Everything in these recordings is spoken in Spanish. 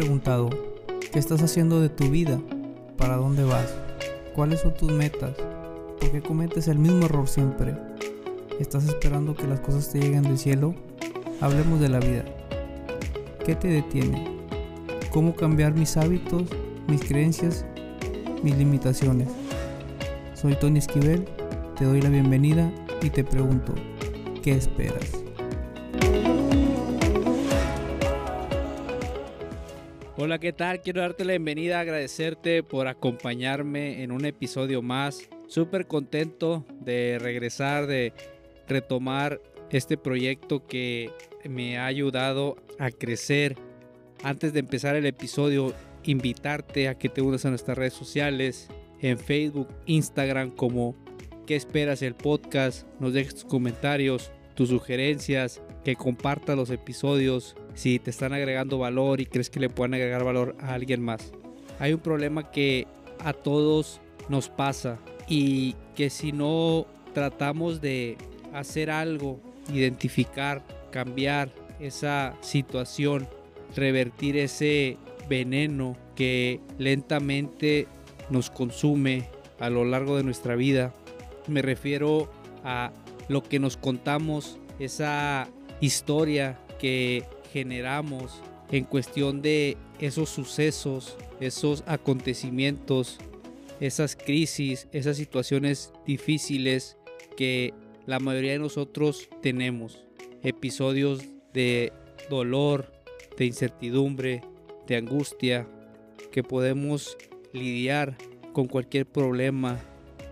preguntado, ¿qué estás haciendo de tu vida? ¿Para dónde vas? ¿Cuáles son tus metas? ¿Por qué cometes el mismo error siempre? ¿Estás esperando que las cosas te lleguen del cielo? Hablemos de la vida. ¿Qué te detiene? ¿Cómo cambiar mis hábitos, mis creencias, mis limitaciones? Soy Tony Esquivel, te doy la bienvenida y te pregunto, ¿qué esperas? Hola, ¿qué tal? Quiero darte la bienvenida, agradecerte por acompañarme en un episodio más. Súper contento de regresar, de retomar este proyecto que me ha ayudado a crecer. Antes de empezar el episodio, invitarte a que te unas a nuestras redes sociales, en Facebook, Instagram como ¿Qué esperas el podcast? Nos dejes tus comentarios, tus sugerencias, que compartas los episodios si te están agregando valor y crees que le puedan agregar valor a alguien más. Hay un problema que a todos nos pasa y que si no tratamos de hacer algo, identificar, cambiar esa situación, revertir ese veneno que lentamente nos consume a lo largo de nuestra vida. Me refiero a lo que nos contamos, esa historia que generamos en cuestión de esos sucesos, esos acontecimientos, esas crisis, esas situaciones difíciles que la mayoría de nosotros tenemos. Episodios de dolor, de incertidumbre, de angustia, que podemos lidiar con cualquier problema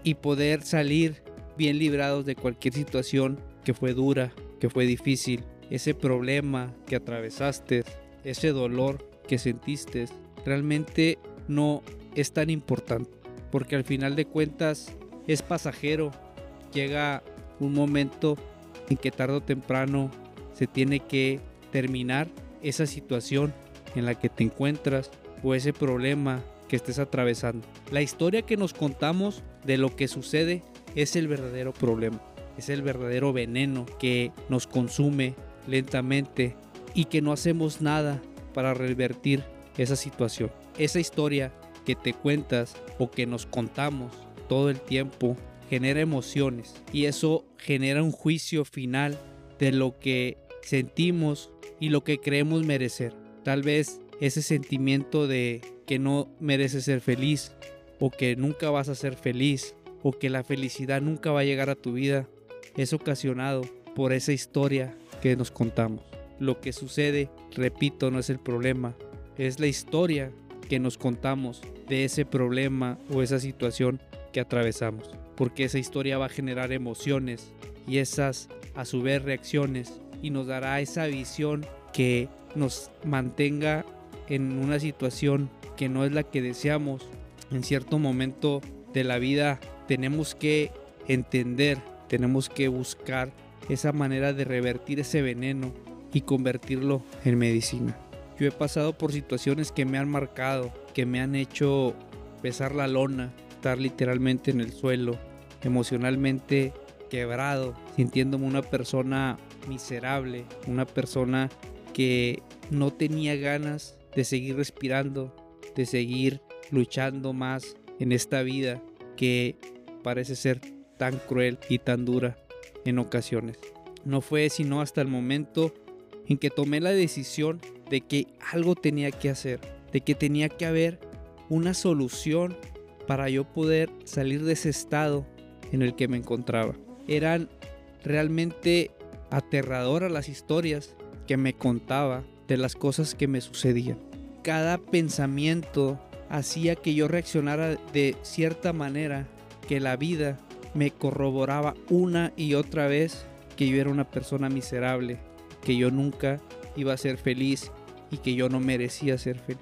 y poder salir bien librados de cualquier situación que fue dura, que fue difícil, ese problema que atravesaste, ese dolor que sentiste, realmente no es tan importante, porque al final de cuentas es pasajero, llega un momento en que tarde o temprano se tiene que terminar esa situación en la que te encuentras o ese problema que estés atravesando. La historia que nos contamos de lo que sucede es el verdadero problema es el verdadero veneno que nos consume lentamente y que no hacemos nada para revertir esa situación. Esa historia que te cuentas o que nos contamos todo el tiempo genera emociones y eso genera un juicio final de lo que sentimos y lo que creemos merecer. Tal vez ese sentimiento de que no mereces ser feliz o que nunca vas a ser feliz o que la felicidad nunca va a llegar a tu vida es ocasionado por esa historia que nos contamos. Lo que sucede, repito, no es el problema, es la historia que nos contamos de ese problema o esa situación que atravesamos. Porque esa historia va a generar emociones y esas a su vez reacciones y nos dará esa visión que nos mantenga en una situación que no es la que deseamos. En cierto momento de la vida tenemos que entender tenemos que buscar esa manera de revertir ese veneno y convertirlo en medicina. Yo he pasado por situaciones que me han marcado, que me han hecho pesar la lona, estar literalmente en el suelo, emocionalmente quebrado, sintiéndome una persona miserable, una persona que no tenía ganas de seguir respirando, de seguir luchando más en esta vida que parece ser tan cruel y tan dura en ocasiones. No fue sino hasta el momento en que tomé la decisión de que algo tenía que hacer, de que tenía que haber una solución para yo poder salir de ese estado en el que me encontraba. Eran realmente aterradoras las historias que me contaba de las cosas que me sucedían. Cada pensamiento hacía que yo reaccionara de cierta manera que la vida me corroboraba una y otra vez que yo era una persona miserable, que yo nunca iba a ser feliz y que yo no merecía ser feliz.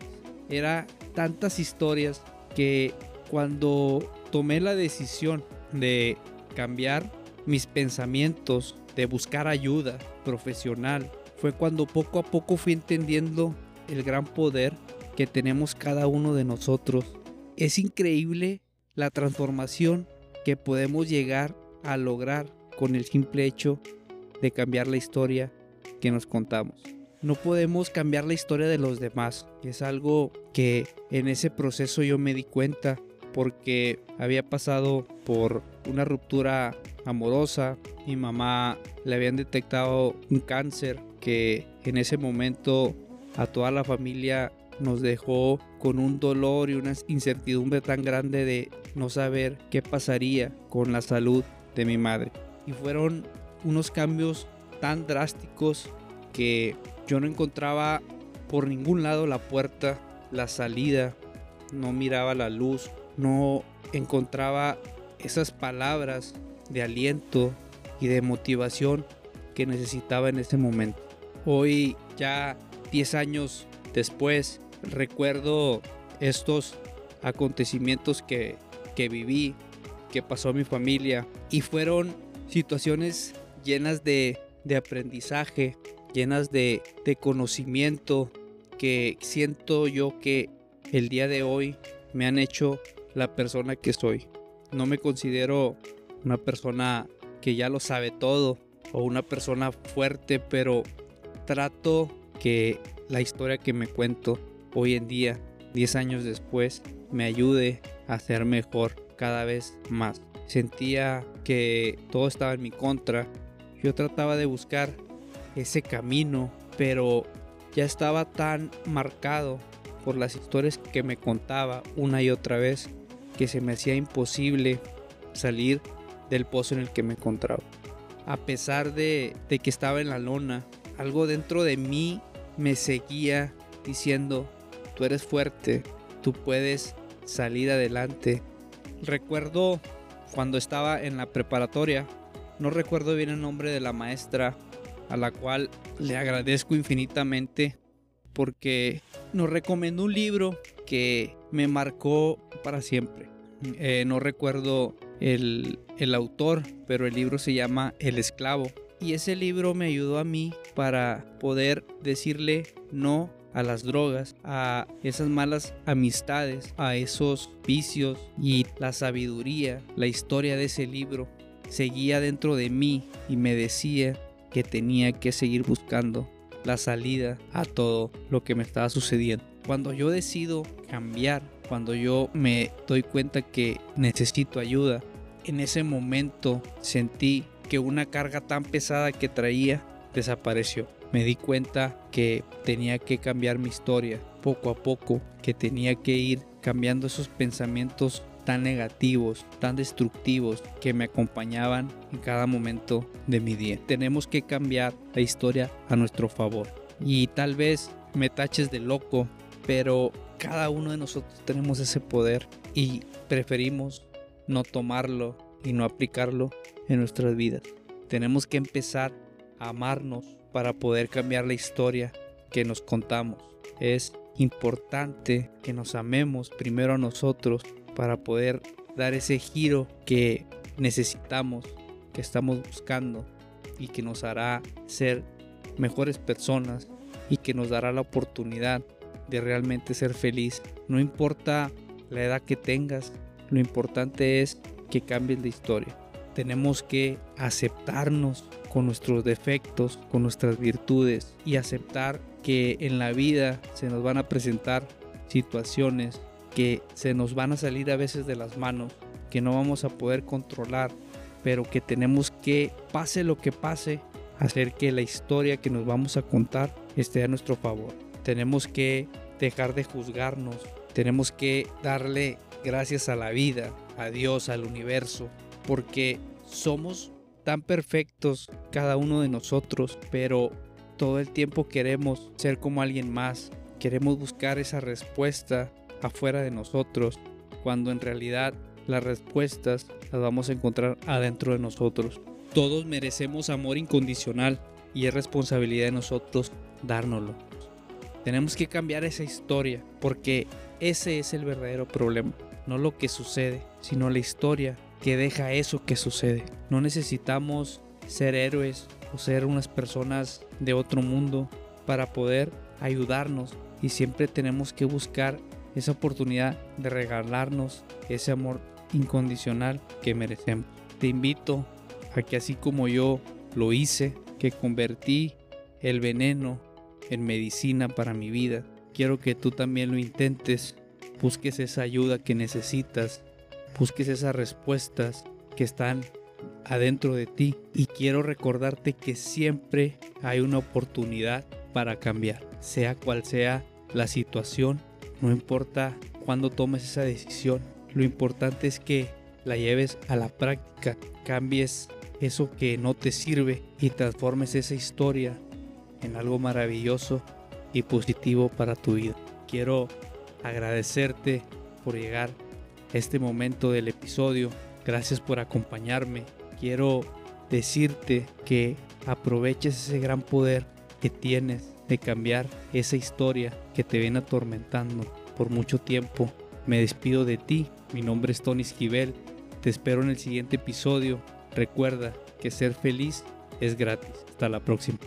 Era tantas historias que cuando tomé la decisión de cambiar mis pensamientos, de buscar ayuda profesional, fue cuando poco a poco fui entendiendo el gran poder que tenemos cada uno de nosotros. Es increíble la transformación que podemos llegar a lograr con el simple hecho de cambiar la historia que nos contamos. no podemos cambiar la historia de los demás. Es algo que en ese proceso yo me di cuenta porque había pasado por una ruptura amorosa. Mi mamá le habían detectado un cáncer que en ese momento a toda la familia nos dejó con un dolor y una incertidumbre tan grande de no saber qué pasaría con la salud de mi madre. Y fueron unos cambios tan drásticos que yo no encontraba por ningún lado la puerta, la salida, no miraba la luz, no encontraba esas palabras de aliento y de motivación que necesitaba en ese momento. Hoy, ya 10 años después, recuerdo estos acontecimientos que, que viví, que pasó a mi familia y fueron situaciones llenas de, de aprendizaje, llenas de, de conocimiento que siento yo que el día de hoy me han hecho la persona que soy. No me considero una persona que ya lo sabe todo o una persona fuerte, pero trato que la historia que me cuento hoy en día, 10 años después, me ayude a ser mejor cada vez más. Sentía que todo estaba en mi contra. Yo trataba de buscar ese camino, pero ya estaba tan marcado por las historias que me contaba una y otra vez que se me hacía imposible salir del pozo en el que me encontraba. A pesar de, de que estaba en la lona, algo dentro de mí me seguía diciendo, tú eres fuerte, tú puedes salir adelante. Recuerdo cuando estaba en la preparatoria, no recuerdo bien el nombre de la maestra, a la cual le agradezco infinitamente porque nos recomendó un libro que me marcó para siempre. Eh, no recuerdo el, el autor, pero el libro se llama El esclavo. Y ese libro me ayudó a mí para poder decirle no a las drogas, a esas malas amistades, a esos vicios y la sabiduría, la historia de ese libro seguía dentro de mí y me decía que tenía que seguir buscando la salida a todo lo que me estaba sucediendo. Cuando yo decido cambiar, cuando yo me doy cuenta que necesito ayuda, en ese momento sentí que una carga tan pesada que traía desapareció. Me di cuenta que tenía que cambiar mi historia poco a poco, que tenía que ir cambiando esos pensamientos tan negativos, tan destructivos que me acompañaban en cada momento de mi día. Tenemos que cambiar la historia a nuestro favor. Y tal vez me taches de loco, pero cada uno de nosotros tenemos ese poder y preferimos no tomarlo y no aplicarlo en nuestras vidas. Tenemos que empezar a amarnos para poder cambiar la historia que nos contamos. Es importante que nos amemos primero a nosotros para poder dar ese giro que necesitamos, que estamos buscando y que nos hará ser mejores personas y que nos dará la oportunidad de realmente ser feliz. No importa la edad que tengas, lo importante es que cambies la historia. Tenemos que aceptarnos con nuestros defectos, con nuestras virtudes y aceptar que en la vida se nos van a presentar situaciones que se nos van a salir a veces de las manos, que no vamos a poder controlar, pero que tenemos que, pase lo que pase, hacer que la historia que nos vamos a contar esté a nuestro favor. Tenemos que dejar de juzgarnos, tenemos que darle gracias a la vida, a Dios, al universo, porque somos tan perfectos cada uno de nosotros, pero todo el tiempo queremos ser como alguien más, queremos buscar esa respuesta afuera de nosotros, cuando en realidad las respuestas las vamos a encontrar adentro de nosotros. Todos merecemos amor incondicional y es responsabilidad de nosotros dárnoslo. Tenemos que cambiar esa historia porque ese es el verdadero problema, no lo que sucede, sino la historia que deja eso que sucede. No necesitamos ser héroes o ser unas personas de otro mundo para poder ayudarnos y siempre tenemos que buscar esa oportunidad de regalarnos ese amor incondicional que merecemos. Te invito a que así como yo lo hice, que convertí el veneno en medicina para mi vida. Quiero que tú también lo intentes, busques esa ayuda que necesitas, busques esas respuestas que están adentro de ti y quiero recordarte que siempre hay una oportunidad para cambiar, sea cual sea la situación, no importa cuándo tomes esa decisión, lo importante es que la lleves a la práctica, cambies eso que no te sirve y transformes esa historia en algo maravilloso y positivo para tu vida. Quiero agradecerte por llegar este momento del episodio. Gracias por acompañarme. Quiero decirte que aproveches ese gran poder que tienes de cambiar esa historia que te viene atormentando por mucho tiempo. Me despido de ti. Mi nombre es Tony Esquivel. Te espero en el siguiente episodio. Recuerda que ser feliz es gratis. Hasta la próxima.